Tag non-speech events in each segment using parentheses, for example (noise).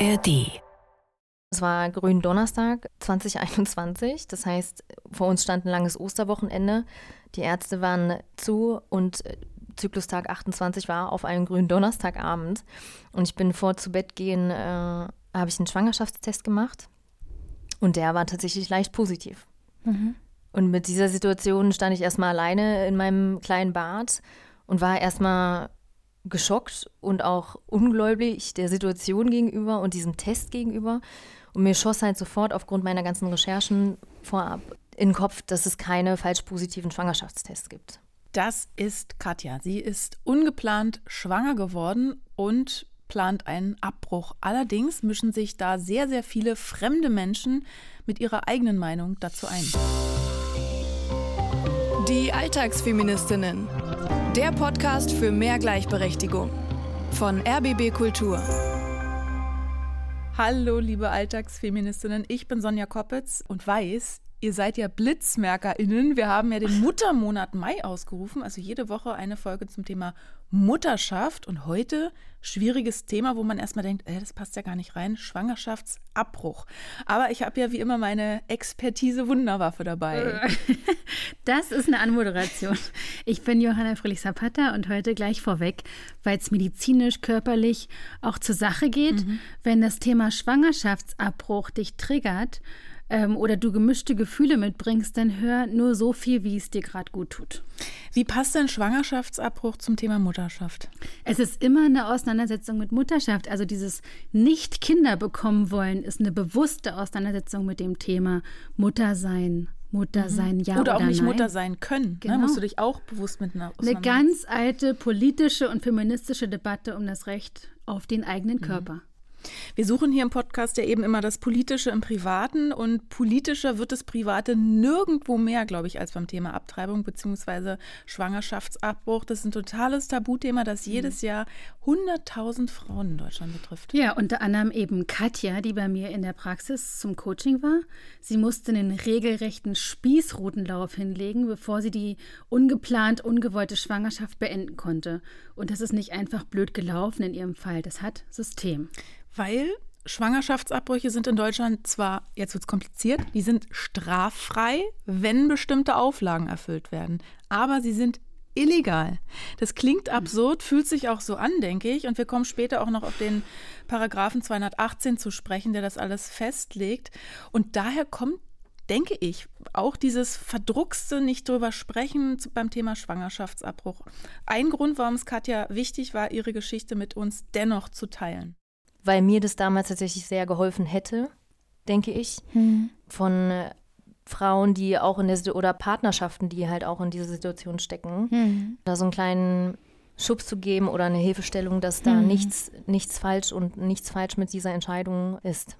ARD. Es war Gründonnerstag 2021, das heißt, vor uns stand ein langes Osterwochenende. Die Ärzte waren zu und äh, Zyklustag 28 war auf einem grünen Donnerstagabend. Und ich bin vor zu Bett gehen, äh, habe ich einen Schwangerschaftstest gemacht und der war tatsächlich leicht positiv. Mhm. Und mit dieser Situation stand ich erstmal alleine in meinem kleinen Bad und war erstmal geschockt und auch ungläubig der Situation gegenüber und diesem Test gegenüber. Und mir schoss halt sofort aufgrund meiner ganzen Recherchen vorab in den Kopf, dass es keine falsch positiven Schwangerschaftstests gibt. Das ist Katja. Sie ist ungeplant schwanger geworden und plant einen Abbruch. Allerdings mischen sich da sehr, sehr viele fremde Menschen mit ihrer eigenen Meinung dazu ein. Die Alltagsfeministinnen. Der Podcast für mehr Gleichberechtigung von RBB Kultur. Hallo, liebe Alltagsfeministinnen. Ich bin Sonja Koppitz und weiß, Ihr seid ja BlitzmerkerInnen. Wir haben ja den Muttermonat Mai ausgerufen, also jede Woche eine Folge zum Thema Mutterschaft. Und heute schwieriges Thema, wo man erstmal denkt, äh, das passt ja gar nicht rein, Schwangerschaftsabbruch. Aber ich habe ja wie immer meine Expertise Wunderwaffe dabei. (laughs) Das ist eine Anmoderation. Ich bin Johanna Fröhlich-Zapata und heute gleich vorweg, weil es medizinisch, körperlich auch zur Sache geht. Mhm. Wenn das Thema Schwangerschaftsabbruch dich triggert, ähm, oder du gemischte Gefühle mitbringst, dann hör nur so viel, wie es dir gerade gut tut. Wie passt denn Schwangerschaftsabbruch zum Thema Mutterschaft? Es ist immer eine Auseinandersetzung mit Mutterschaft. Also dieses nicht Kinder bekommen wollen ist eine bewusste Auseinandersetzung mit dem Thema Muttersein. Mutter mhm. sein, ja oder, oder auch nicht nein. Mutter sein können. Ne? Genau. Ne? Musst du dich auch bewusst mit einer Eine ganz alte politische und feministische Debatte um das Recht auf den eigenen mhm. Wir suchen hier im Podcast ja eben immer das Politische im Privaten und politischer wird das Private nirgendwo mehr, glaube ich, als beim Thema Abtreibung bzw. Schwangerschaftsabbruch. Das ist ein totales Tabuthema, das mhm. jedes Jahr 100.000 Frauen in Deutschland betrifft. Ja, unter anderem eben Katja, die bei mir in der Praxis zum Coaching war. Sie musste einen regelrechten Spießrutenlauf hinlegen, bevor sie die ungeplant ungewollte Schwangerschaft beenden konnte. Und das ist nicht einfach blöd gelaufen in ihrem Fall, das hat System. Weil Schwangerschaftsabbrüche sind in Deutschland zwar, jetzt wird es kompliziert, die sind straffrei, wenn bestimmte Auflagen erfüllt werden. Aber sie sind illegal. Das klingt absurd, fühlt sich auch so an, denke ich. Und wir kommen später auch noch auf den Paragraphen 218 zu sprechen, der das alles festlegt. Und daher kommt, denke ich, auch dieses verdruckste nicht drüber sprechen beim Thema Schwangerschaftsabbruch. Ein Grund, warum es Katja wichtig war, ihre Geschichte mit uns dennoch zu teilen weil mir das damals tatsächlich sehr geholfen hätte, denke ich, mhm. von äh, Frauen, die auch in der oder Partnerschaften, die halt auch in dieser Situation stecken, mhm. da so einen kleinen Schubs zu geben oder eine Hilfestellung, dass da mhm. nichts, nichts falsch und nichts falsch mit dieser Entscheidung ist.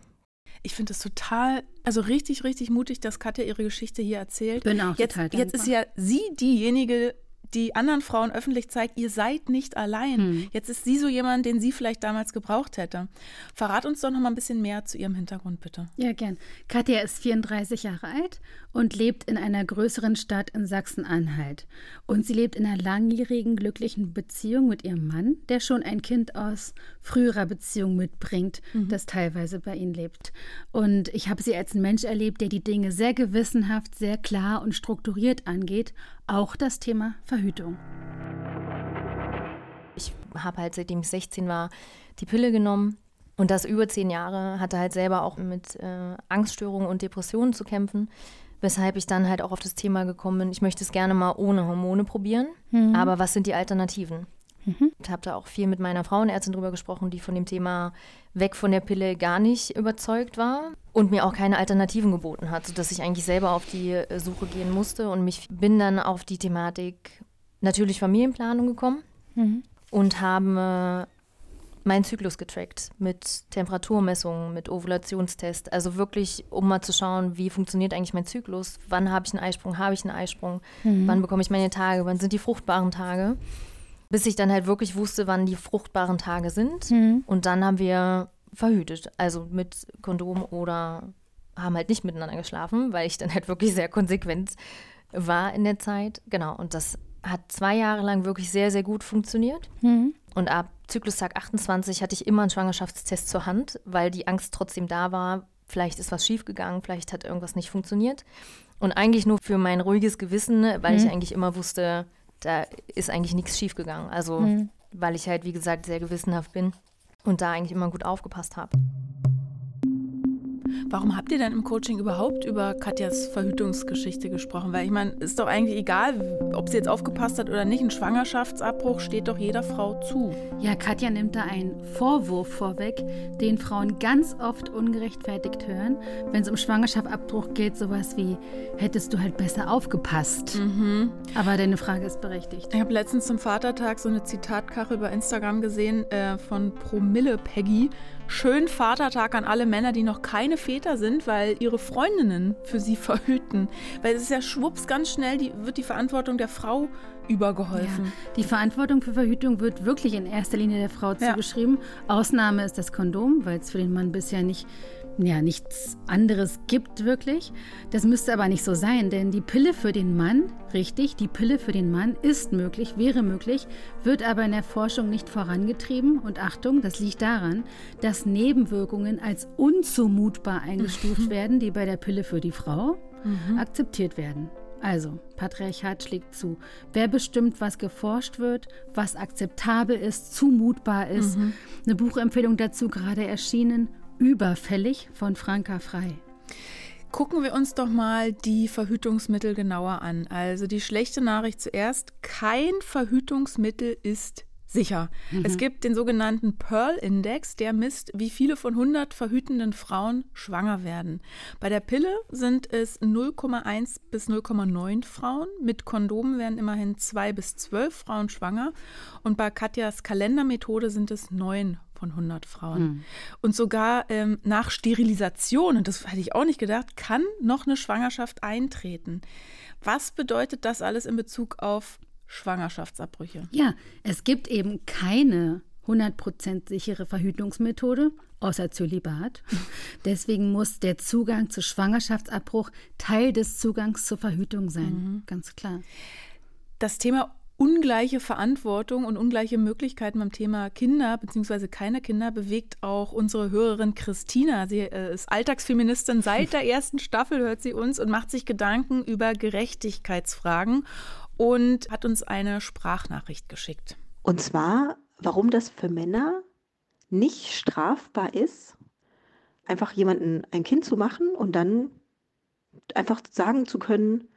Ich finde es total, also richtig, richtig mutig, dass Katja ihre Geschichte hier erzählt. Bin auch jetzt, total jetzt ist ja sie diejenige, die anderen Frauen öffentlich zeigt, ihr seid nicht allein. Hm. Jetzt ist sie so jemand, den sie vielleicht damals gebraucht hätte. Verrat uns doch noch mal ein bisschen mehr zu ihrem Hintergrund, bitte. Ja, gern. Katja ist 34 Jahre alt und lebt in einer größeren Stadt in Sachsen-Anhalt. Und sie lebt in einer langjährigen, glücklichen Beziehung mit ihrem Mann, der schon ein Kind aus früherer Beziehung mitbringt, mhm. das teilweise bei ihnen lebt. Und ich habe sie als einen Mensch erlebt, der die Dinge sehr gewissenhaft, sehr klar und strukturiert angeht, auch das Thema Verhütung. Ich habe halt, seitdem ich 16 war, die Pille genommen und das über zehn Jahre, hatte halt selber auch mit äh, Angststörungen und Depressionen zu kämpfen, weshalb ich dann halt auch auf das Thema gekommen bin, ich möchte es gerne mal ohne Hormone probieren, mhm. aber was sind die Alternativen? Mhm. Ich habe da auch viel mit meiner Frauenärztin drüber gesprochen, die von dem Thema weg von der Pille gar nicht überzeugt war und mir auch keine Alternativen geboten hat, sodass ich eigentlich selber auf die äh, Suche gehen musste und mich bin dann auf die Thematik natürlich Familienplanung gekommen mhm. und habe meinen Zyklus getrackt mit Temperaturmessungen, mit Ovulationstest. Also wirklich, um mal zu schauen, wie funktioniert eigentlich mein Zyklus, wann habe ich einen Eisprung, habe ich einen Eisprung, mhm. wann bekomme ich meine Tage, wann sind die fruchtbaren Tage bis ich dann halt wirklich wusste, wann die fruchtbaren Tage sind. Mhm. Und dann haben wir verhütet, also mit Kondom oder haben halt nicht miteinander geschlafen, weil ich dann halt wirklich sehr konsequent war in der Zeit. Genau, und das hat zwei Jahre lang wirklich sehr, sehr gut funktioniert. Mhm. Und ab Zyklustag 28 hatte ich immer einen Schwangerschaftstest zur Hand, weil die Angst trotzdem da war, vielleicht ist was schiefgegangen, vielleicht hat irgendwas nicht funktioniert. Und eigentlich nur für mein ruhiges Gewissen, weil Mhm. ich eigentlich immer wusste, da ist eigentlich nichts schiefgegangen. Also, Mhm. weil ich halt, wie gesagt, sehr gewissenhaft bin und da eigentlich immer gut aufgepasst habe. Warum habt ihr denn im Coaching überhaupt über Katjas Verhütungsgeschichte gesprochen? Weil ich meine, ist doch eigentlich egal, ob sie jetzt aufgepasst hat oder nicht. Ein Schwangerschaftsabbruch steht doch jeder Frau zu. Ja, Katja nimmt da einen Vorwurf vorweg, den Frauen ganz oft ungerechtfertigt hören. Wenn es um Schwangerschaftsabbruch geht, sowas wie, hättest du halt besser aufgepasst. Aber deine Frage ist berechtigt. Ich habe letztens zum Vatertag so eine Zitatkachel bei Instagram gesehen äh, von Promille Peggy. Schönen Vatertag an alle Männer, die noch keine Väter sind, weil ihre Freundinnen für sie (laughs) verhüten. Weil es ist ja schwupps ganz schnell, die, wird die Verantwortung der Frau übergeholfen. Ja, die Verantwortung für Verhütung wird wirklich in erster Linie der Frau Ja. zugeschrieben. Ausnahme ist das Kondom, weil es für den Mann bisher nicht, ja, nichts anderes gibt wirklich. Das müsste aber nicht so sein, denn die Pille für den Mann, richtig, die Pille für den Mann ist möglich, wäre möglich, wird aber in der Forschung nicht vorangetrieben. Und Achtung, das liegt daran, dass Nebenwirkungen als unzumutbar eingestuft (laughs) werden, die bei der Pille für die Frau akzeptiert werden. Also, Patriarchat schlägt zu. Wer bestimmt, was geforscht wird, was akzeptabel ist, zumutbar ist? Eine Buchempfehlung dazu gerade erschienen, Überfällig von Franka Frei. Gucken wir uns doch mal die Verhütungsmittel genauer an. Also die schlechte Nachricht zuerst, kein Verhütungsmittel ist sicher. Es gibt den sogenannten Pearl-Index, der misst, wie viele von 100 verhütenden Frauen schwanger werden. Bei der Pille sind es 0,1 bis 0,9 Frauen. Mit Kondomen werden immerhin 2 bis 12 Frauen schwanger. Und bei Katjas Kalendermethode sind es 9 von 100 Frauen. Und sogar ähm, nach Sterilisation, und das hätte ich auch nicht gedacht, kann noch eine Schwangerschaft eintreten. Was bedeutet das alles in Bezug auf Schwangerschaftsabbrüche? Ja, es gibt eben keine 100% sichere Verhütungsmethode, außer Zölibat. (laughs) Deswegen muss der Zugang zu Schwangerschaftsabbruch Teil des Zugangs zur Verhütung sein. Ganz klar. Das Thema ungleiche Verantwortung und ungleiche Möglichkeiten beim Thema Kinder bzw. keine Kinder bewegt auch unsere Hörerin Christina. Sie äh, ist Alltagsfeministin. Seit der ersten Staffel hört sie uns und macht sich Gedanken über Gerechtigkeitsfragen und hat uns eine Sprachnachricht geschickt. Und zwar, warum das für Männer nicht strafbar ist, einfach jemanden ein Kind zu machen und dann einfach sagen zu können,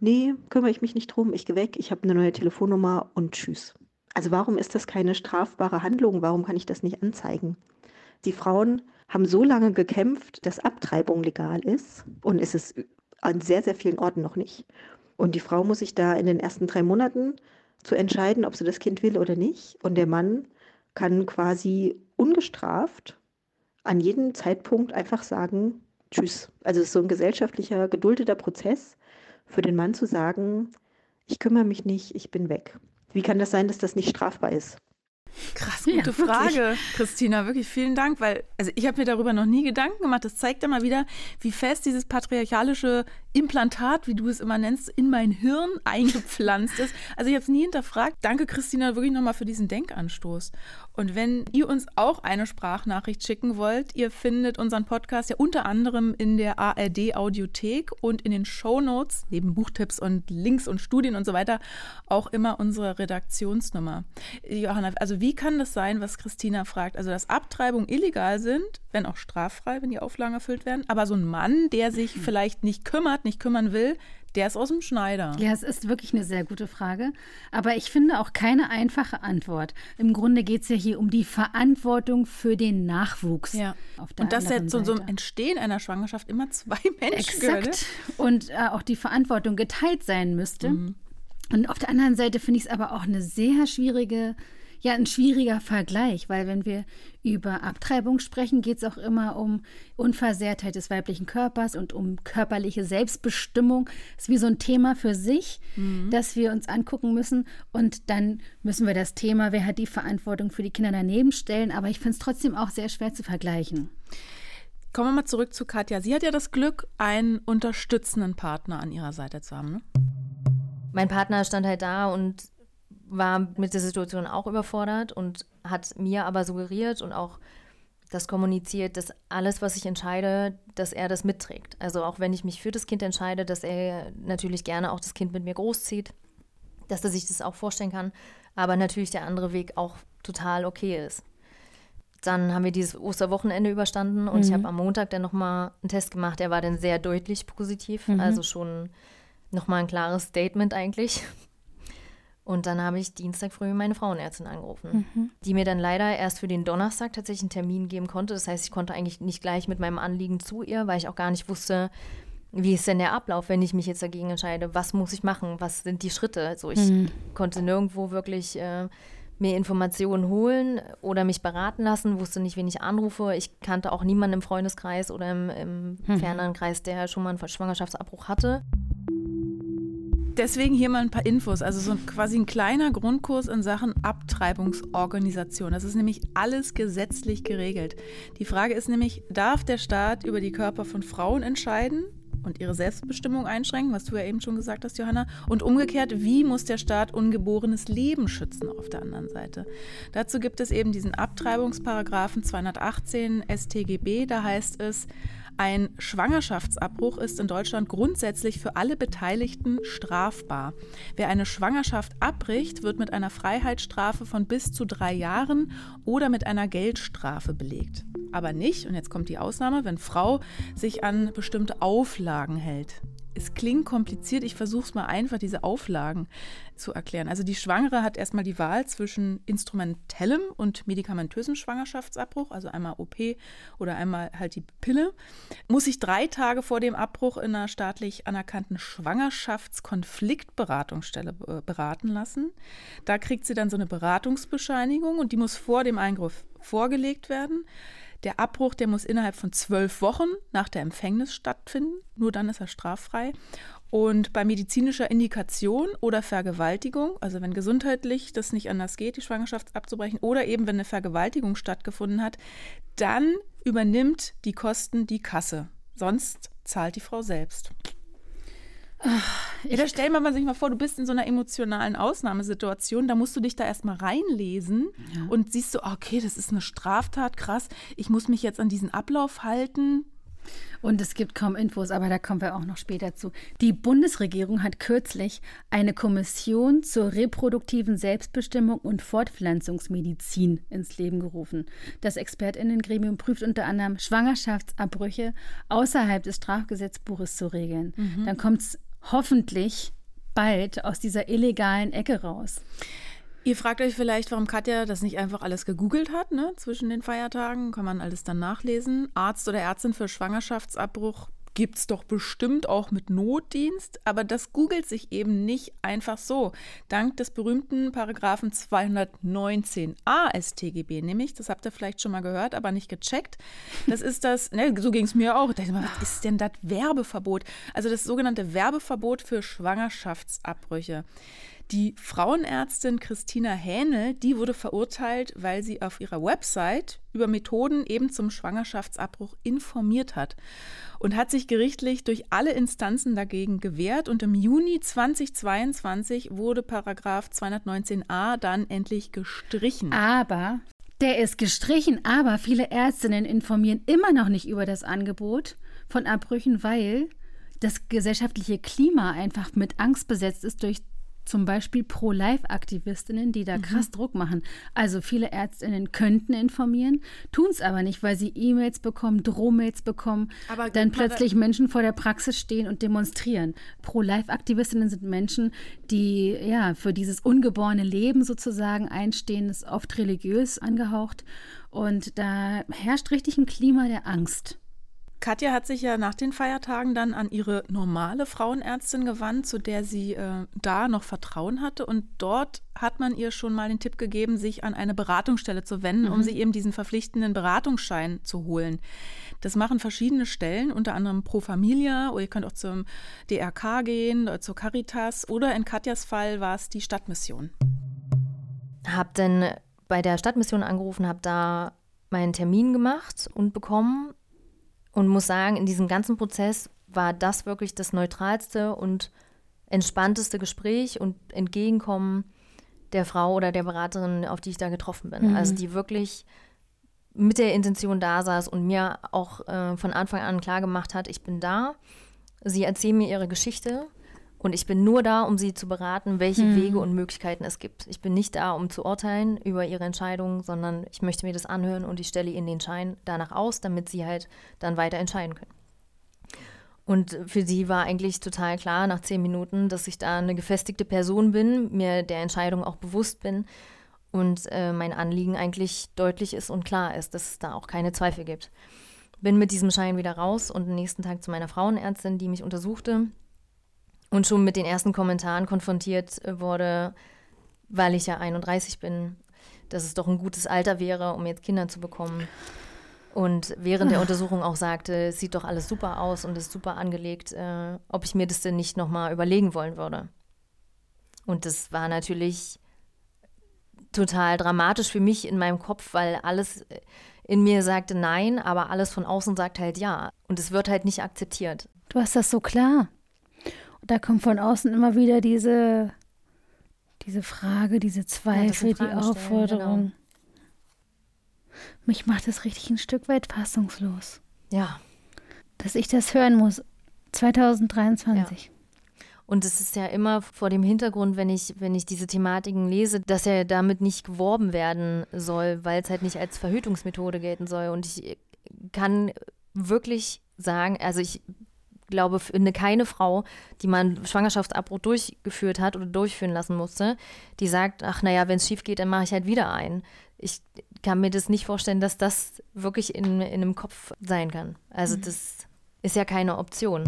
nee, kümmere ich mich nicht drum, ich gehe weg, ich habe eine neue Telefonnummer und tschüss. Also warum ist das keine strafbare Handlung? Warum kann ich das nicht anzeigen? Die Frauen haben so lange gekämpft, dass Abtreibung legal ist und ist es an sehr, sehr vielen Orten noch nicht. Und die Frau muss sich da in den ersten drei Monaten zu entscheiden, ob sie das Kind will oder nicht. Und der Mann kann quasi ungestraft an jedem Zeitpunkt einfach sagen, tschüss. Also es ist so ein gesellschaftlicher, geduldeter Prozess für den Mann zu sagen, ich kümmere mich nicht, ich bin weg. Wie kann das sein, dass das nicht strafbar ist? Krass, Ja, gute wirklich. Frage, Christina. Wirklich vielen Dank, weil also ich habe mir darüber noch nie Gedanken gemacht. Das zeigt ja mal wieder, wie fest dieses patriarchalische Implantat, wie du es immer nennst, in mein Hirn eingepflanzt ist. Also ich habe es nie hinterfragt. Danke, Christina, wirklich nochmal für diesen Denkanstoß. Und wenn ihr uns auch eine Sprachnachricht schicken wollt, ihr findet unseren Podcast ja unter anderem in der ARD Audiothek und in den Show Notes neben Buchtipps und Links und Studien und so weiter auch immer unsere Redaktionsnummer. Johanna, also wie kann das sein, was Christina fragt? Also dass Abtreibungen illegal sind, wenn auch straffrei, wenn die Auflagen erfüllt werden, aber so ein Mann, der sich vielleicht nicht kümmert, nicht kümmern will, der ist aus dem Schneider. Ja, es ist wirklich eine sehr gute Frage. Aber ich finde auch keine einfache Antwort. Im Grunde geht es ja hier um die Verantwortung für den Nachwuchs. Ja. Auf der Und dass anderen jetzt so, Seite. Entstehen einer Schwangerschaft immer zwei (laughs) Menschen? Exakt. Und äh, auch die Verantwortung geteilt sein müsste. Und auf der anderen Seite finde ich es aber auch eine sehr schwierige, ja, ein schwieriger Vergleich, weil wenn wir über Abtreibung sprechen, geht es auch immer um Unversehrtheit des weiblichen Körpers und um körperliche Selbstbestimmung. Das ist wie so ein Thema für sich, das wir uns angucken müssen. Und dann müssen wir das Thema, wer hat die Verantwortung für die Kinder daneben stellen. Aber ich finde es trotzdem auch sehr schwer zu vergleichen. Kommen wir mal zurück zu Katja. Sie hat ja das Glück, einen unterstützenden Partner an ihrer Seite zu haben. Ne? mein Partner stand halt da und war mit der Situation auch überfordert und hat mir aber suggeriert und auch das kommuniziert, dass alles, was ich entscheide, dass er das mitträgt. Also auch wenn ich mich für das Kind entscheide, dass er natürlich gerne auch das Kind mit mir großzieht, dass er sich das auch vorstellen kann, aber natürlich der andere Weg auch total okay ist. Dann haben wir dieses Osterwochenende überstanden und mhm. ich habe am Montag dann nochmal einen Test gemacht. Der war dann sehr deutlich positiv, mhm. also schon nochmal ein klares Statement eigentlich. Und dann habe ich Dienstag früh meine Frauenärztin angerufen, mhm. die mir dann leider erst für den Donnerstag tatsächlich einen Termin geben konnte. Das heißt, ich konnte eigentlich nicht gleich mit meinem Anliegen zu ihr, weil ich auch gar nicht wusste, wie ist denn der Ablauf, wenn ich mich jetzt dagegen entscheide? Was muss ich machen? Was sind die Schritte? Also ich mhm. konnte nirgendwo wirklich äh, mir Informationen holen oder mich beraten lassen, wusste nicht, wen ich anrufe. Ich kannte auch niemanden im Freundeskreis oder im, im mhm. ferneren Kreis, der schon mal einen Schwangerschaftsabbruch hatte deswegen hier mal ein paar Infos. Also so quasi ein kleiner Grundkurs in Sachen Abtreibungsorganisation. Das ist nämlich alles gesetzlich geregelt. Die Frage ist nämlich, darf der Staat über die Körper von Frauen entscheiden? und ihre Selbstbestimmung einschränken, was du ja eben schon gesagt hast, Johanna. Und umgekehrt, wie muss der Staat ungeborenes Leben schützen auf der anderen Seite? Dazu gibt es eben diesen Abtreibungsparagraphen 218 StGB, da heißt es, ein Schwangerschaftsabbruch ist in Deutschland grundsätzlich für alle Beteiligten strafbar. Wer eine Schwangerschaft abbricht, wird mit einer Freiheitsstrafe von bis zu drei Jahren oder mit einer Geldstrafe belegt. Aber nicht, und jetzt kommt die Ausnahme, wenn Frau sich an bestimmte Auflagen hält es klingt kompliziert, ich versuche es mal einfach, diese Auflagen zu erklären. Also die Schwangere hat erstmal die Wahl zwischen instrumentellem und medikamentösem Schwangerschaftsabbruch, also einmal OP oder einmal halt die Pille, muss sich drei Tage vor dem Abbruch in einer staatlich anerkannten Schwangerschaftskonfliktberatungsstelle beraten lassen. Da kriegt sie dann so eine Beratungsbescheinigung und die muss vor dem Eingriff vorgelegt werden. Der Abbruch, der muss innerhalb von zwölf Wochen nach der Empfängnis stattfinden. Nur dann ist er straffrei. Und bei medizinischer Indikation oder Vergewaltigung, also wenn gesundheitlich das nicht anders geht, die Schwangerschaft abzubrechen, oder eben wenn eine Vergewaltigung stattgefunden hat, dann übernimmt die Kosten die Kasse. Sonst zahlt die Frau selbst. Ja, da stell mal sich mal vor, du bist in so einer emotionalen Ausnahmesituation, da musst du dich da erstmal reinlesen ja. und siehst so, okay, das ist eine Straftat, krass, ich muss mich jetzt an diesen Ablauf halten. Und es gibt kaum Infos, aber da kommen wir auch noch später zu. Die Bundesregierung hat kürzlich eine Kommission zur reproduktiven Selbstbestimmung und Fortpflanzungsmedizin ins Leben gerufen. Das Expertinnengremium prüft unter anderem Schwangerschaftsabbrüche außerhalb des Strafgesetzbuches zu regeln. Mhm. Dann kommt es hoffentlich bald aus dieser illegalen Ecke raus. Ihr fragt euch vielleicht, warum Katja das nicht einfach alles gegoogelt hat, ne? Zwischen den Feiertagen kann man alles dann nachlesen. Arzt oder Ärztin für Schwangerschaftsabbruch gibt es doch bestimmt auch mit Notdienst, aber das googelt sich eben nicht einfach so. Dank des berühmten Paragraphen 219a StGB, nämlich, das habt ihr vielleicht schon mal gehört, aber nicht gecheckt. Das ist das, ne, so ging es mir auch. Ich mal, was ist denn das Werbeverbot? Also das sogenannte Werbeverbot für Schwangerschaftsabbrüche. Die Frauenärztin Christina Hähnel, die wurde verurteilt, weil sie auf ihrer Website über Methoden eben zum Schwangerschaftsabbruch informiert hat und hat sich gerichtlich durch alle Instanzen dagegen gewehrt und im Juni 2022 wurde Paragraph 219a dann endlich gestrichen. Aber der ist gestrichen, aber viele Ärztinnen informieren immer noch nicht über das Angebot von Abbrüchen, weil das gesellschaftliche Klima einfach mit Angst besetzt ist durch zum Beispiel Pro-Life-Aktivistinnen, die da mhm. krass Druck machen. Also viele Ärztinnen könnten informieren, tun es aber nicht, weil sie E-Mails bekommen, Drohmails bekommen, aber dann plötzlich Menschen vor der Praxis stehen und demonstrieren. Pro-Life-Aktivistinnen sind Menschen, die ja für dieses ungeborene Leben sozusagen einstehen, ist oft religiös angehaucht. Und da herrscht richtig ein Klima der Angst. Katja hat sich ja nach den Feiertagen dann an ihre normale Frauenärztin gewandt, zu der sie äh, da noch Vertrauen hatte. Und dort hat man ihr schon mal den Tipp gegeben, sich an eine Beratungsstelle zu wenden, mhm. um sich eben diesen verpflichtenden Beratungsschein zu holen. Das machen verschiedene Stellen, unter anderem Pro Familia oder ihr könnt auch zum DRK gehen, oder zur Caritas oder in Katjas Fall war es die Stadtmission. Hab denn bei der Stadtmission angerufen, habe da meinen Termin gemacht und bekommen und muss sagen, in diesem ganzen Prozess war das wirklich das neutralste und entspannteste Gespräch und Entgegenkommen der Frau oder der Beraterin, auf die ich da getroffen bin. Mhm. Also die wirklich mit der Intention da saß und mir auch äh, von Anfang an klar gemacht hat, ich bin da, sie erzählen mir ihre Geschichte und ich bin nur da, um sie zu beraten, welche Mhm. Wege und Möglichkeiten es gibt. Ich bin nicht da, um zu urteilen über ihre Entscheidungen, sondern ich möchte mir das anhören und ich stelle ihnen den Schein danach aus, damit sie halt dann weiter entscheiden können. Und für sie war eigentlich total klar nach zehn Minuten, dass ich da eine gefestigte Person bin, mir der Entscheidung auch bewusst bin und äh, mein Anliegen eigentlich deutlich ist und klar ist, dass es da auch keine Zweifel gibt. Bin mit diesem Schein wieder raus und am nächsten Tag zu meiner Frauenärztin, die mich untersuchte und schon mit den ersten Kommentaren konfrontiert äh, wurde, weil ich ja 31 bin, dass es doch ein gutes Alter wäre, um jetzt Kinder zu bekommen. Und während der Untersuchung auch sagte, es sieht doch alles super aus und ist super angelegt, äh, ob ich mir das denn nicht nochmal überlegen wollen würde. Und das war natürlich total dramatisch für mich in meinem Kopf, weil alles in mir sagte nein, aber alles von außen sagt halt ja. Und es wird halt nicht akzeptiert. Du hast das so klar. Da kommt von außen immer wieder diese, diese Frage, diese Zweifel, die Fragen stellen, Aufforderung. genau. Mich macht das richtig ein Stück weit fassungslos, Ja. dass ich das hören muss. 2023. Und es ist ja immer vor dem Hintergrund, wenn ich, wenn ich diese Thematiken lese, dass ja damit nicht geworben werden soll, weil es halt nicht als Verhütungsmethode gelten soll. Und ich kann wirklich sagen, also ich glaube, finde keine Frau, die mal einen Schwangerschaftsabbruch durchgeführt hat oder durchführen lassen musste, die sagt, ach naja, wenn es schief geht, dann mache ich halt wieder ein. Ich kann mir das nicht vorstellen, dass das wirklich in, in einem Kopf sein kann. Also das ist ja keine Option.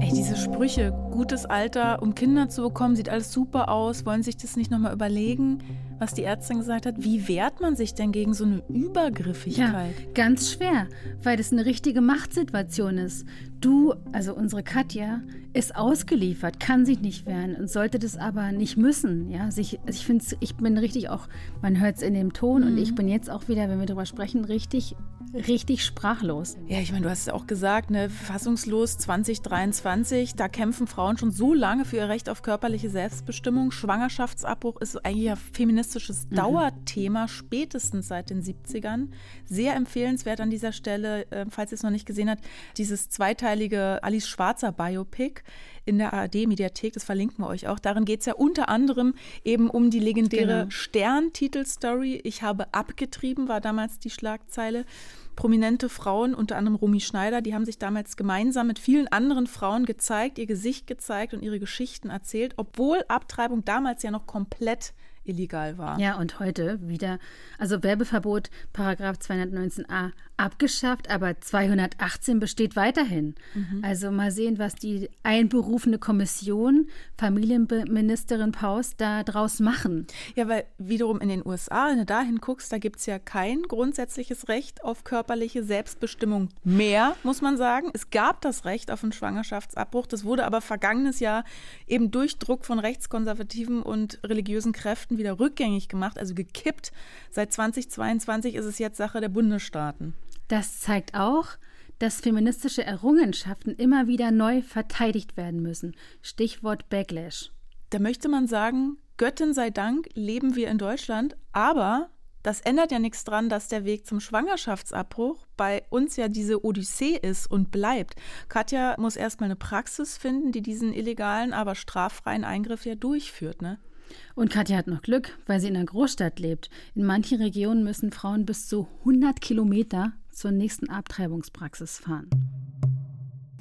Ey, diese Sprüche, gutes Alter, um Kinder zu bekommen, sieht alles super aus, wollen sich das nicht nochmal überlegen, was die Ärztin gesagt hat? Wie wehrt man sich denn gegen so eine Ja, Übergriffigkeit? ganz schwer, weil das eine richtige Machtsituation ist. Du, also unsere Katja, ist ausgeliefert, kann sich nicht wehren und sollte das aber nicht müssen. Ja, sich, also ich finde, ich bin richtig auch, man hört es in dem Ton und ich bin jetzt auch wieder, wenn wir darüber sprechen, richtig, richtig sprachlos. Ja, ich meine, du hast es auch gesagt, ne, fassungslos 2023, da kämpfen Frauen schon so lange für ihr Recht auf körperliche Selbstbestimmung. Schwangerschaftsabbruch ist eigentlich ein feministisches Dauerthema, spätestens seit den 70ern. Sehr empfehlenswert an dieser Stelle, äh, falls ihr es noch nicht gesehen habt, dieses zweiteilige Alice Schwarzer Biopic in der ARD-Mediathek, das verlinken wir euch auch. Darin geht es ja unter anderem eben um die legendäre Genau. Stern-Titelstory. Ich habe abgetrieben, war damals die Schlagzeile. Prominente Frauen, unter anderem Romy Schneider, die haben sich damals gemeinsam mit vielen anderen Frauen gezeigt, ihr Gesicht gezeigt und ihre Geschichten erzählt, obwohl Abtreibung damals ja noch komplett illegal war. Ja, und heute wieder, also Werbeverbot, Paragraph 219a abgeschafft, aber 218 besteht weiterhin. Also mal sehen, was die einberufene Kommission, Familienministerin Paus, da draus machen. Ja, weil wiederum in den USA, wenn du da hinguckst, da gibt es ja kein grundsätzliches Recht auf körperliche Selbstbestimmung mehr, muss man sagen. Es gab das Recht auf einen Schwangerschaftsabbruch, das wurde aber vergangenes Jahr eben durch Druck von rechtskonservativen und religiösen Kräften wieder rückgängig gemacht, also gekippt. Seit 2022 ist es jetzt Sache der Bundesstaaten. Das zeigt auch, dass feministische Errungenschaften immer wieder neu verteidigt werden müssen. Stichwort Backlash. Da möchte man sagen, Göttin sei Dank leben wir in Deutschland, aber das ändert ja nichts dran, dass der Weg zum Schwangerschaftsabbruch bei uns ja diese Odyssee ist und bleibt. Katja muss erstmal eine Praxis finden, die diesen illegalen, aber straffreien Eingriff ja durchführt, ne? Und Katja hat noch Glück, weil sie in einer Großstadt lebt. In manchen Regionen müssen Frauen bis zu 100 Kilometer zur nächsten Abtreibungspraxis fahren.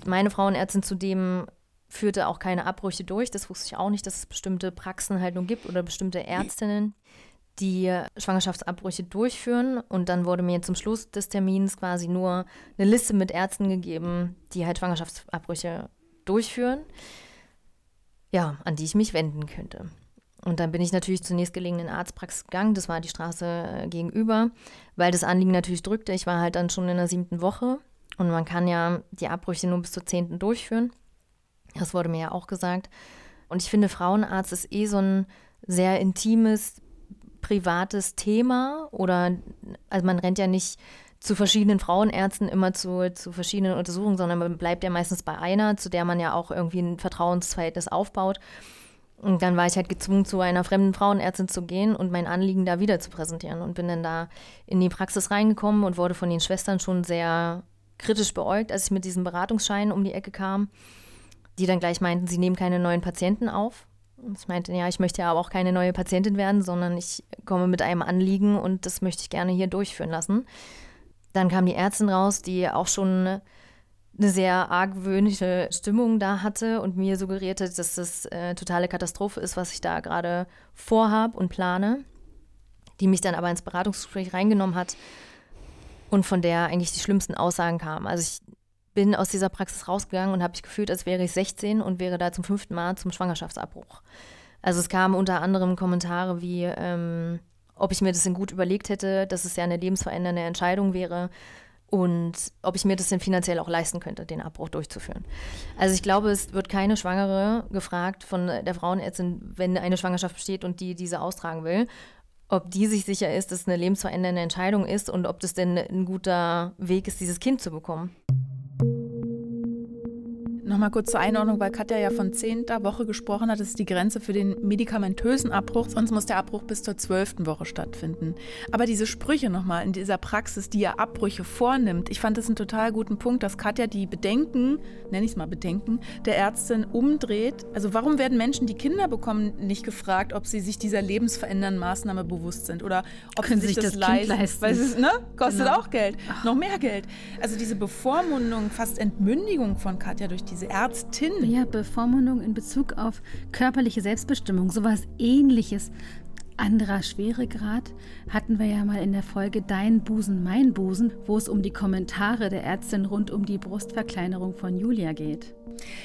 Meine Frauenärztin zudem führte auch keine Abbrüche durch. Das wusste ich auch nicht, dass es bestimmte Praxen halt nur gibt oder bestimmte Ärztinnen, die Schwangerschaftsabbrüche durchführen. Und dann wurde mir zum Schluss des Termins quasi nur eine Liste mit Ärzten gegeben, die halt Schwangerschaftsabbrüche durchführen. Ja, an die ich mich wenden könnte. Und dann bin ich natürlich zur nächstgelegenen Arztpraxis gegangen. Das war die Straße äh, gegenüber, weil das Anliegen natürlich drückte. Ich war halt dann schon in der siebten Woche und man kann ja die Abbrüche nur bis zur zehnten durchführen. Das wurde mir ja auch gesagt. Und ich finde, Frauenarzt ist eh so ein sehr intimes, privates Thema. Oder, also man rennt ja nicht zu verschiedenen Frauenärzten immer zu, zu verschiedenen Untersuchungen, sondern man bleibt ja meistens bei einer, zu der man ja auch irgendwie ein Vertrauensverhältnis aufbaut. Und dann war ich halt gezwungen, zu einer fremden Frauenärztin zu gehen und mein Anliegen da wieder zu präsentieren. Und bin dann da in die Praxis reingekommen und wurde von den Schwestern schon sehr kritisch beäugt, als ich mit diesem Beratungsschein um die Ecke kam, die dann gleich meinten, sie nehmen keine neuen Patienten auf. Und ich meinte, ja, ich möchte ja aber auch keine neue Patientin werden, sondern ich komme mit einem Anliegen und das möchte ich gerne hier durchführen lassen. Dann kam die Ärztin raus, die auch schon eine sehr argwöhnische Stimmung da hatte und mir suggerierte, dass das äh, totale Katastrophe ist, was ich da gerade vorhabe und plane, die mich dann aber ins Beratungsgespräch reingenommen hat und von der eigentlich die schlimmsten Aussagen kamen. Also ich bin aus dieser Praxis rausgegangen und habe mich gefühlt, als wäre ich 16 und wäre da zum fünften Mal zum Schwangerschaftsabbruch. Also es kamen unter anderem Kommentare wie, ähm, ob ich mir das denn gut überlegt hätte, dass es ja eine lebensverändernde Entscheidung wäre und ob ich mir das denn finanziell auch leisten könnte, den Abbruch durchzuführen. Also ich glaube, es wird keine Schwangere gefragt von der Frauenärztin, wenn eine Schwangerschaft besteht und die diese austragen will, ob die sich sicher ist, dass es eine lebensverändernde Entscheidung ist und ob das denn ein guter Weg ist, dieses Kind zu bekommen. Nochmal kurz zur Einordnung, weil Katja ja von zehnter Woche gesprochen hat, das ist die Grenze für den medikamentösen Abbruch. Sonst muss der Abbruch bis zur zwölften Woche stattfinden. Aber diese Sprüche nochmal in dieser Praxis, die ja Abbrüche vornimmt, ich fand das einen total guten Punkt, dass Katja die Bedenken, nenne ich es mal Bedenken, der Ärztin umdreht. Also warum werden Menschen, die Kinder bekommen, nicht gefragt, ob sie sich dieser lebensverändernden Maßnahme bewusst sind oder ob Können sie sich, das, das leisten. leisten. Weil es ne, kostet Genau. auch Geld, noch mehr Geld. Also diese Bevormundung, fast Entmündigung von Katja durch diese Ärztin. Ja, Bevormundung in Bezug auf körperliche Selbstbestimmung, sowas ähnliches. Anderer Schweregrad hatten wir ja mal in der Folge Dein Busen, mein Busen, wo es um die Kommentare der Ärztin rund um die Brustverkleinerung von Julia geht.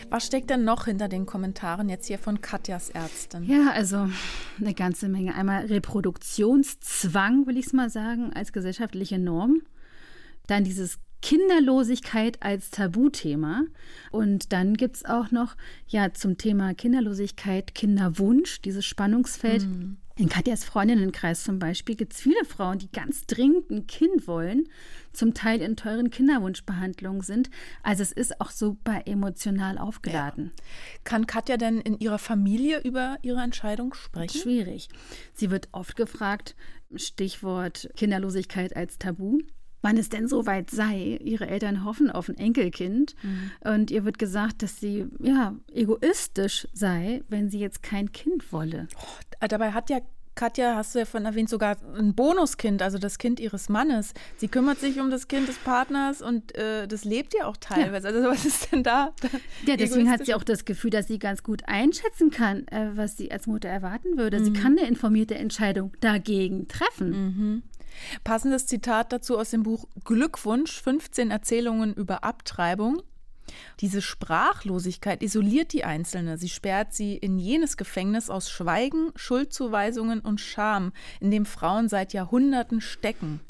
Was steckt denn noch hinter den Kommentaren jetzt hier von Katjas Ärztin? Ja, also eine ganze Menge. Einmal Reproduktionszwang, will ich es mal sagen, als gesellschaftliche Norm. Dann dieses Kinderlosigkeit als Tabuthema. Und dann gibt es auch noch, ja, zum Thema Kinderlosigkeit, Kinderwunsch, dieses Spannungsfeld. In Katjas Freundinnenkreis zum Beispiel gibt es viele Frauen, die ganz dringend ein Kind wollen, zum Teil in teuren Kinderwunschbehandlungen sind. Also es ist auch super emotional aufgeladen. Kann Katja denn in ihrer Familie über ihre Entscheidung sprechen? Schwierig. Sie wird oft gefragt, Stichwort Kinderlosigkeit als Tabu. Wann es denn soweit sei, ihre Eltern hoffen auf ein Enkelkind und ihr wird gesagt, dass sie ja egoistisch sei, wenn sie jetzt kein Kind wolle. Äh, Dabei hat ja Katja, hast du ja von erwähnt, sogar ein Bonuskind, also das Kind ihres Mannes. Sie kümmert sich um das Kind des Partners und äh, das lebt ja auch teilweise. Also was ist denn da? Ja, deswegen hat sie auch das Gefühl, dass sie ganz gut einschätzen kann, äh, was sie als Mutter erwarten würde. Sie kann eine informierte Entscheidung dagegen treffen. Passendes Zitat dazu aus dem Buch Glückwunsch, 15 Erzählungen über Abtreibung. Diese Sprachlosigkeit isoliert die Einzelne. Sie sperrt sie in jenes Gefängnis aus Schweigen, Schuldzuweisungen und Scham, in dem Frauen seit Jahrhunderten stecken.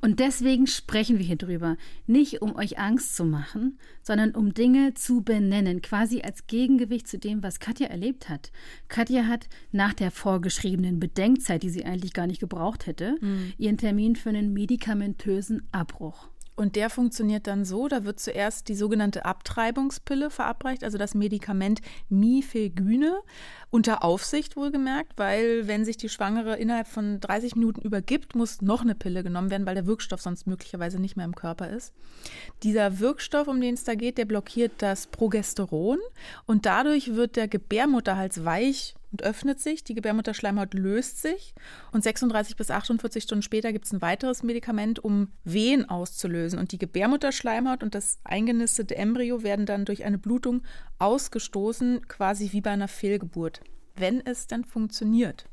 Und deswegen sprechen wir hier drüber. Nicht um euch Angst zu machen, sondern um Dinge zu benennen, quasi als Gegengewicht zu dem, was Katja erlebt hat. Katja hat nach der vorgeschriebenen Bedenkzeit, die sie eigentlich gar nicht gebraucht hätte, ihren Termin für einen medikamentösen Abbruch. Und der funktioniert dann so, da wird zuerst die sogenannte Abtreibungspille verabreicht, also das Medikament Mifegyne, unter Aufsicht wohlgemerkt, weil wenn sich die Schwangere innerhalb von 30 Minuten übergibt, muss noch eine Pille genommen werden, weil der Wirkstoff sonst möglicherweise nicht mehr im Körper ist. Dieser Wirkstoff, um den es da geht, der blockiert das Progesteron und dadurch wird der Gebärmutterhals weich und öffnet sich, die Gebärmutterschleimhaut löst sich und 36 bis 48 Stunden später gibt es ein weiteres Medikament, um Wehen auszulösen. Und die Gebärmutterschleimhaut und das eingenistete Embryo werden dann durch eine Blutung ausgestoßen, quasi wie bei einer Fehlgeburt, wenn es dann funktioniert.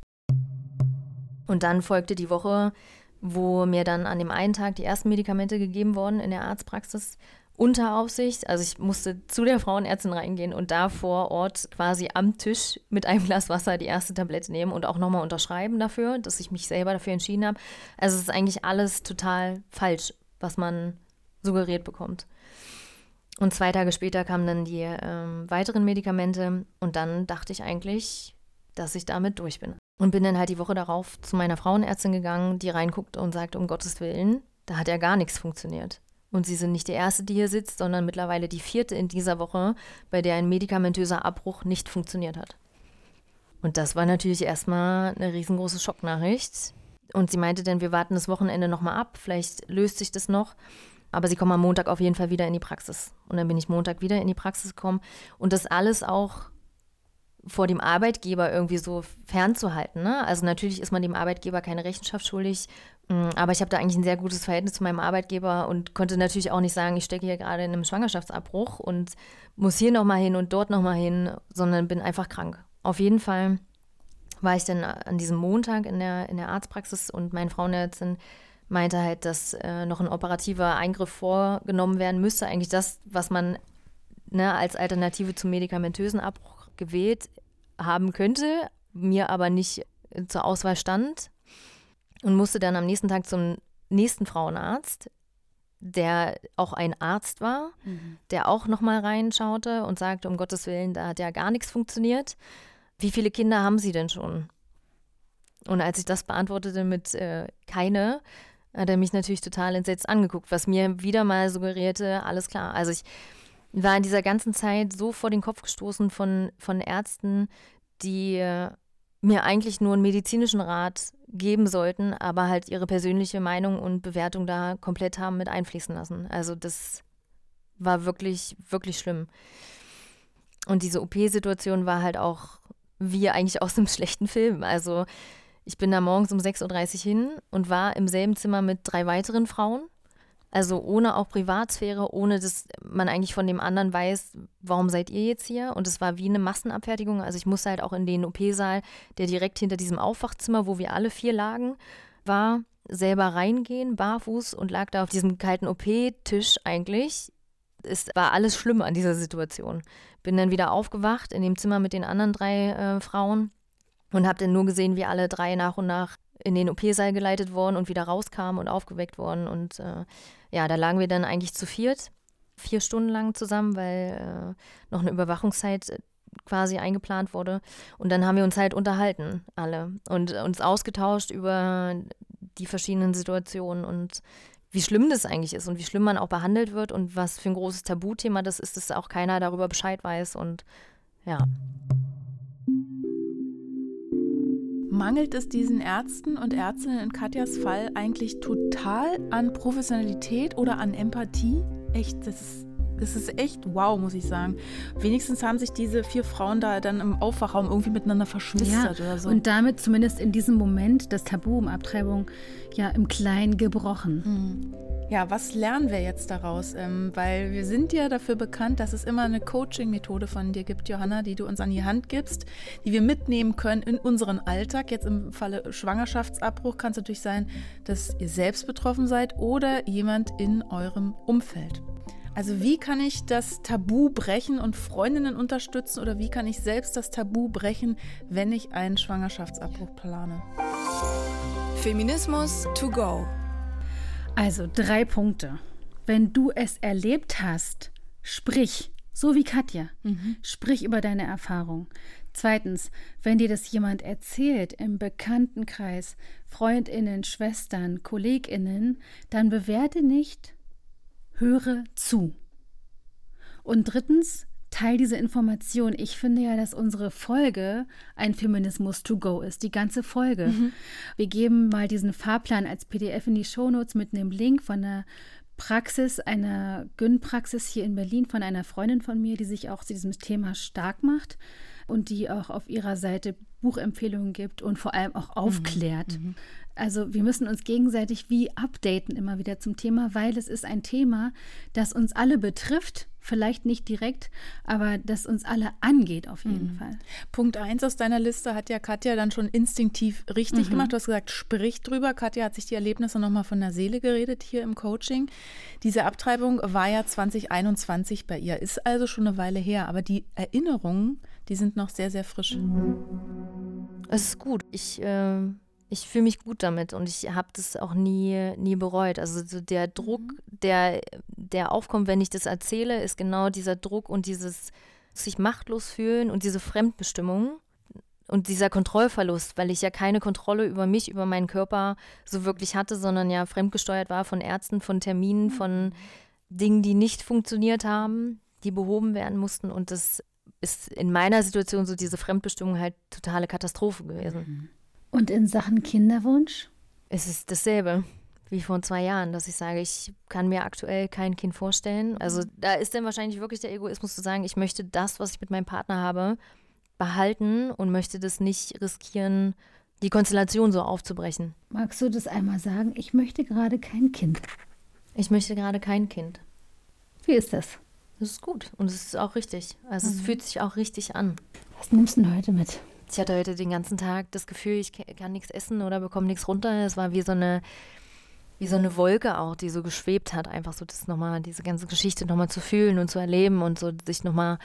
Und dann folgte die Woche, wo mir dann an dem einen Tag die ersten Medikamente gegeben wurden in der Arztpraxis unter Aufsicht. Also ich musste zu der Frauenärztin reingehen und da vor Ort quasi am Tisch mit einem Glas Wasser die erste Tablette nehmen und auch nochmal unterschreiben dafür, dass ich mich selber dafür entschieden habe. Also es ist eigentlich alles total falsch, was man suggeriert bekommt. Und zwei Tage später kamen dann die ähm, weiteren Medikamente und dann dachte ich eigentlich, dass ich damit durch bin. Und bin dann halt die Woche darauf zu meiner Frauenärztin gegangen, die reinguckt und sagt, um Gottes Willen, Da hat ja gar nichts funktioniert. Und Sie sind nicht die erste, die hier sitzt, sondern mittlerweile die vierte in dieser Woche, bei der ein medikamentöser Abbruch nicht funktioniert hat. Und das war natürlich erstmal eine riesengroße Schocknachricht. Und sie meinte dann, wir warten das Wochenende nochmal ab, vielleicht löst sich das noch. Aber sie kommen am Montag auf jeden Fall wieder in die Praxis. Und dann bin ich Montag wieder in die Praxis gekommen. Und das alles auch vor dem Arbeitgeber irgendwie so fernzuhalten. Ne? Also natürlich ist man dem Arbeitgeber keine Rechenschaft schuldig, aber ich habe da eigentlich ein sehr gutes Verhältnis zu meinem Arbeitgeber und konnte natürlich auch nicht sagen, ich stecke hier gerade in einem Schwangerschaftsabbruch und muss hier nochmal hin und dort nochmal hin, sondern bin einfach krank. Auf jeden Fall war ich dann an diesem Montag in der, in der Arztpraxis und meine Frauenärztin meinte halt, dass äh, noch ein operativer Eingriff vorgenommen werden müsste. Eigentlich das, was man ne, als Alternative zum medikamentösen Abbruch gewählt haben könnte, mir aber nicht zur Auswahl stand und musste dann am nächsten Tag zum nächsten Frauenarzt, der auch ein Arzt war, mhm. der auch nochmal reinschaute und sagte, um Gottes Willen, da hat ja gar nichts funktioniert. Wie viele Kinder haben Sie denn schon? Und als ich das beantwortete mit äh, keine, hat er mich natürlich total entsetzt angeguckt, was mir wieder mal suggerierte, alles klar. Also ich war in dieser ganzen Zeit so vor den Kopf gestoßen von, von Ärzten, die äh, mir eigentlich nur einen medizinischen Rat geben sollten, aber halt ihre persönliche Meinung und Bewertung da komplett haben mit einfließen lassen. Also das war wirklich, wirklich schlimm. Und diese OP-Situation war halt auch wie eigentlich aus einem (laughs) schlechten Film. Also ich bin da morgens um 6.30 Uhr hin und war im selben Zimmer mit drei weiteren Frauen. Also ohne auch Privatsphäre, ohne dass man eigentlich von dem anderen weiß, warum seid ihr jetzt hier? Und es war wie eine Massenabfertigung. Also ich musste halt auch in den OP-Saal, der direkt hinter diesem Aufwachzimmer, wo wir alle vier lagen, war, selber reingehen, barfuß und lag da auf diesem kalten OP-Tisch eigentlich. Es war alles schlimm an dieser Situation. Bin dann wieder aufgewacht in dem Zimmer mit den anderen drei äh, Frauen und habe dann nur gesehen, wie alle drei nach und nach in den OP-Saal geleitet worden und wieder rauskamen und aufgeweckt worden. Und äh, ja, da lagen wir dann eigentlich zu viert, vier Stunden lang zusammen, weil äh, noch eine Überwachungszeit äh, quasi eingeplant wurde. Und dann haben wir uns halt unterhalten, alle, und uns ausgetauscht über die verschiedenen Situationen und wie schlimm das eigentlich ist und wie schlimm man auch behandelt wird und was für ein großes Tabuthema das ist, dass auch keiner darüber Bescheid weiß und ja. Mangelt es diesen Ärzten und Ärztinnen in Katjas Fall eigentlich total an Professionalität oder an Empathie? Echt, das ist das ist echt wow, muss ich sagen. Wenigstens haben sich diese vier Frauen da dann im Aufwachraum irgendwie miteinander verschwistert ja, oder so. Und damit zumindest in diesem Moment das Tabu um Abtreibung ja im Kleinen gebrochen. Mhm. Ja, was lernen wir jetzt daraus? Ähm, weil wir sind ja dafür bekannt, dass es immer eine Coaching-Methode von dir gibt, Johanna, die du uns an die Hand gibst, die wir mitnehmen können in unseren Alltag. Jetzt im Falle Schwangerschaftsabbruch kann es natürlich sein, dass ihr selbst betroffen seid oder jemand in eurem Umfeld. Also wie kann ich das Tabu brechen und Freundinnen unterstützen oder wie kann ich selbst das Tabu brechen, wenn ich einen Schwangerschaftsabbruch plane? Feminismus to go. Also drei Punkte. Wenn du es erlebt hast, sprich, so wie Katja. Mhm. Sprich über deine Erfahrung. Zweitens, wenn dir das jemand erzählt im Bekanntenkreis, Freundinnen, Schwestern, Kolleginnen, dann bewerte nicht, höre zu. Und drittens, teil diese Information. Ich finde ja, dass unsere Folge ein Feminismus to go ist, die ganze Folge. Mhm. Wir geben mal diesen Fahrplan als PDF in die Shownotes mit einem Link von einer Praxis, einer Gyn-Praxis hier in Berlin von einer Freundin von mir, die sich auch zu diesem Thema stark macht und die auch auf ihrer Seite Buchempfehlungen gibt und vor allem auch aufklärt. Mhm. Also wir müssen uns gegenseitig wie updaten immer wieder zum Thema, weil es ist ein Thema, das uns alle betrifft, vielleicht nicht direkt, aber das uns alle angeht auf jeden mhm. Fall. Punkt 1 aus deiner Liste hat ja Katja dann schon instinktiv richtig mhm. gemacht. Du hast gesagt, sprich drüber. Katja hat sich die Erlebnisse nochmal von der Seele geredet hier im Coaching. Diese Abtreibung war ja 2021 bei ihr, ist also schon eine Weile her, aber die Erinnerungen, die sind noch sehr, sehr frisch. Es ist gut. Ich äh ich fühle mich gut damit und ich habe das auch nie, nie bereut. Also so der Druck, mhm. der, der aufkommt, wenn ich das erzähle, ist genau dieser Druck und dieses sich machtlos fühlen und diese Fremdbestimmung. Und dieser Kontrollverlust, weil ich ja keine Kontrolle über mich, über meinen Körper so wirklich hatte, sondern ja fremdgesteuert war von Ärzten, von Terminen, von Dingen, die nicht funktioniert haben, die behoben werden mussten. Und das ist in meiner Situation so diese Fremdbestimmung halt totale Katastrophe gewesen. Und in Sachen Kinderwunsch? Es ist dasselbe wie vor zwei Jahren, dass ich sage, ich kann mir aktuell kein Kind vorstellen. Also da ist dann wahrscheinlich wirklich der Egoismus zu sagen, ich möchte das, was ich mit meinem Partner habe, behalten und möchte das nicht riskieren, die Konstellation so aufzubrechen. Magst du das einmal sagen? Ich möchte gerade kein Kind. Ich möchte gerade kein Kind. Wie ist das? Das ist gut und es ist auch richtig. Also mhm. es fühlt sich auch richtig an. Was nimmst du denn heute mit? Ich hatte heute den ganzen Tag das Gefühl, ich kann nichts essen oder bekomme nichts runter. Es war wie so eine wie so eine Wolke auch, die so geschwebt hat, einfach so das nochmal, diese ganze Geschichte nochmal zu fühlen und zu erleben und so sich nochmal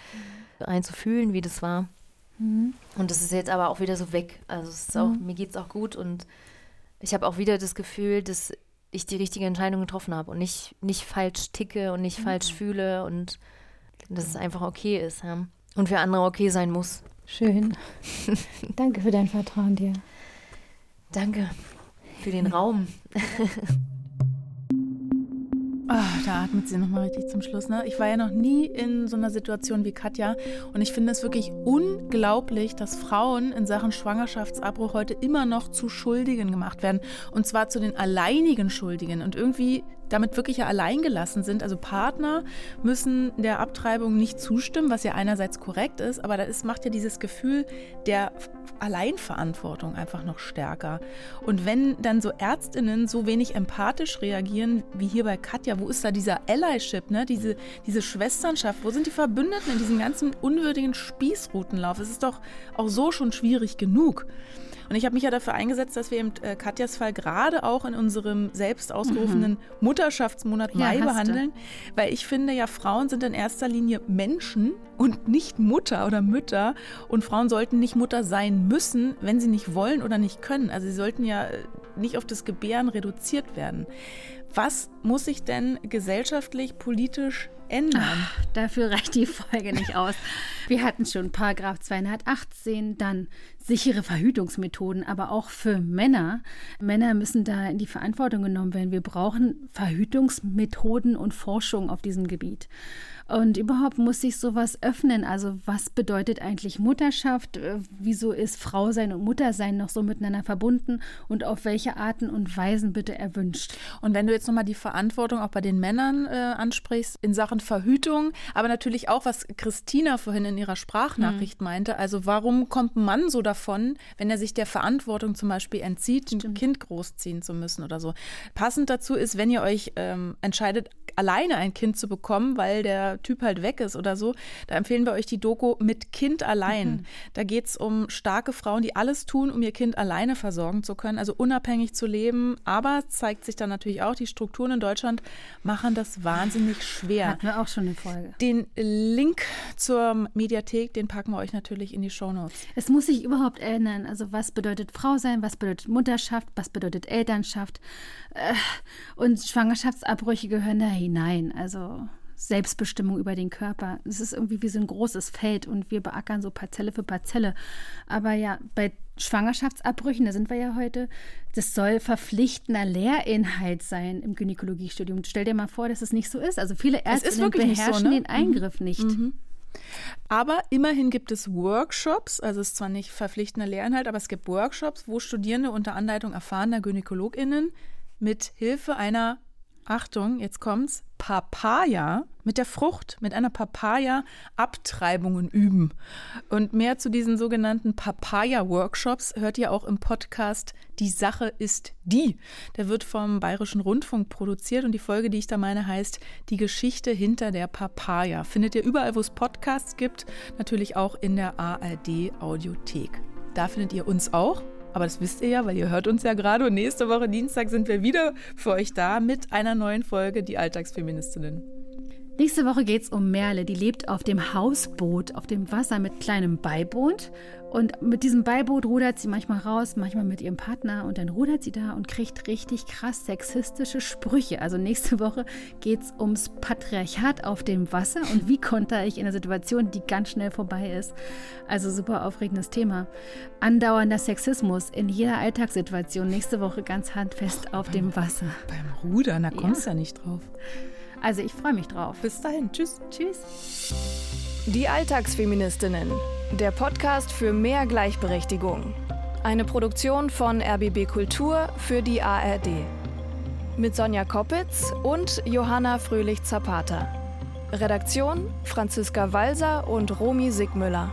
mhm. einzufühlen, wie das war. Mhm. Und das ist jetzt aber auch wieder so weg. Also es ist auch, mhm. mir geht es auch gut und ich habe auch wieder das Gefühl, dass ich die richtige Entscheidung getroffen habe und nicht, nicht falsch ticke und nicht mhm. falsch fühle und dass es einfach okay ist. Ja? Und für andere okay sein muss. Schön. Danke für dein Vertrauen dir. Danke für den Raum. Oh, da atmet sie nochmal richtig zum Schluss. Ne? Ich war ja noch nie in so einer Situation wie Katja und ich finde es wirklich unglaublich, dass Frauen in Sachen Schwangerschaftsabbruch heute immer noch zu Schuldigen gemacht werden. Und zwar zu den alleinigen Schuldigen. Und irgendwie damit wirklich ja alleingelassen sind. Also Partner müssen der Abtreibung nicht zustimmen, was ja einerseits korrekt ist, aber das macht ja dieses Gefühl der Alleinverantwortung einfach noch stärker. Und wenn dann so Ärztinnen so wenig empathisch reagieren, wie hier bei Katja, wo ist da dieser Allyship, ne? diese, diese Schwesternschaft, wo sind die Verbündeten in diesem ganzen unwürdigen Spießrutenlauf? Es ist doch auch so schon schwierig genug. Und ich habe mich ja dafür eingesetzt, dass wir eben äh, Katjas Fall gerade auch in unserem selbst ausgerufenen mhm. Mutterschaftsmonat ja, Mai behandeln, weil ich finde ja, Frauen sind in erster Linie Menschen und nicht Mutter oder Mütter. Und Frauen sollten nicht Mutter sein müssen, wenn sie nicht wollen oder nicht können. Also sie sollten ja äh, nicht auf das Gebären reduziert werden. Was muss sich denn gesellschaftlich, politisch ändern? Ach, dafür reicht die Folge nicht aus. Wir hatten schon Paragraph 218, dann sichere Verhütungsmethoden, aber auch für Männer. Männer müssen da in die Verantwortung genommen werden. Wir brauchen Verhütungsmethoden und Forschung auf diesem Gebiet. Und überhaupt muss sich sowas öffnen. Also was bedeutet eigentlich Mutterschaft? Äh, wieso ist Frau sein und Muttersein noch so miteinander verbunden? Und auf welche Arten und Weisen bitte erwünscht? Und wenn du jetzt nochmal die Verantwortung auch bei den Männern äh, ansprichst in Sachen Verhütung, aber natürlich auch, was Christina vorhin in ihrer Sprachnachricht mhm. meinte, also warum kommt ein Mann so davon, wenn er sich der Verantwortung zum Beispiel entzieht, Stimmt. ein Kind großziehen zu müssen oder so? Passend dazu ist, wenn ihr euch ähm, entscheidet, alleine ein Kind zu bekommen, weil der Typ halt weg ist oder so, da empfehlen wir euch die Doku mit Kind allein. Mhm. Da geht es um starke Frauen, die alles tun, um ihr Kind alleine versorgen zu können, also unabhängig zu leben. Aber zeigt sich dann natürlich auch, die Strukturen in Deutschland machen das wahnsinnig schwer. Hatten wir auch schon eine Folge. Den Link zur Mediathek, den packen wir euch natürlich in die Shownotes. Es muss sich überhaupt ändern. Also was bedeutet Frau sein, was bedeutet Mutterschaft, was bedeutet Elternschaft äh, und Schwangerschaftsabbrüche gehören dahin hinein. Also Selbstbestimmung über den Körper. Es ist irgendwie wie so ein großes Feld und wir beackern so Parzelle für Parzelle. Aber ja, bei Schwangerschaftsabbrüchen, da sind wir ja heute, das soll verpflichtender Lehrinhalt sein im Gynäkologiestudium. Stell dir mal vor, dass es nicht so ist. Also viele Ärzte beherrschen so, ne? den Eingriff mhm. nicht. Mhm. Aber immerhin gibt es Workshops, also es ist zwar nicht verpflichtender Lehrinhalt, aber es gibt Workshops, wo Studierende unter Anleitung erfahrener GynäkologInnen mit Hilfe einer Achtung, jetzt kommt's, Papaya mit der Frucht, mit einer Papaya Abtreibungen üben. Und mehr zu diesen sogenannten Papaya-Workshops hört ihr auch im Podcast Die Sache ist die. Der wird vom Bayerischen Rundfunk produziert und die Folge, die ich da meine, heißt Die Geschichte hinter der Papaya. Findet ihr überall, wo es Podcasts gibt, natürlich auch in der ARD Audiothek. Da findet ihr uns auch aber das wisst ihr ja, weil ihr hört uns ja gerade. Und nächste Woche Dienstag sind wir wieder für euch da mit einer neuen Folge Die Alltagsfeministinnen. Nächste Woche geht es um Merle. Die lebt auf dem Hausboot, auf dem Wasser mit kleinem Beiboot. Und mit diesem Beiboot rudert sie manchmal raus, manchmal mit ihrem Partner. Und dann rudert sie da und kriegt richtig krass sexistische Sprüche. Also nächste Woche geht es ums Patriarchat auf dem Wasser und wie konnte ich in einer Situation, die ganz schnell vorbei ist. Also super aufregendes Thema. Andauernder Sexismus in jeder Alltagssituation. Nächste Woche ganz handfest auf dem Wasser. Beim Rudern, da kommst du ja. ja nicht drauf. Also ich freue mich drauf. Bis dahin. Tschüss. Tschüss. Die Alltagsfeministinnen. Der Podcast für mehr Gleichberechtigung. Eine Produktion von RBB Kultur für die ARD. Mit Sonja Koppitz und Johanna Fröhlich-Zapata. Redaktion Franziska Walser und Romy Sigmüller.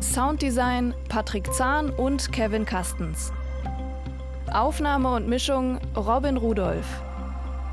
Sounddesign Patrick Zahn und Kevin Kastens. Aufnahme und Mischung Robin Rudolph.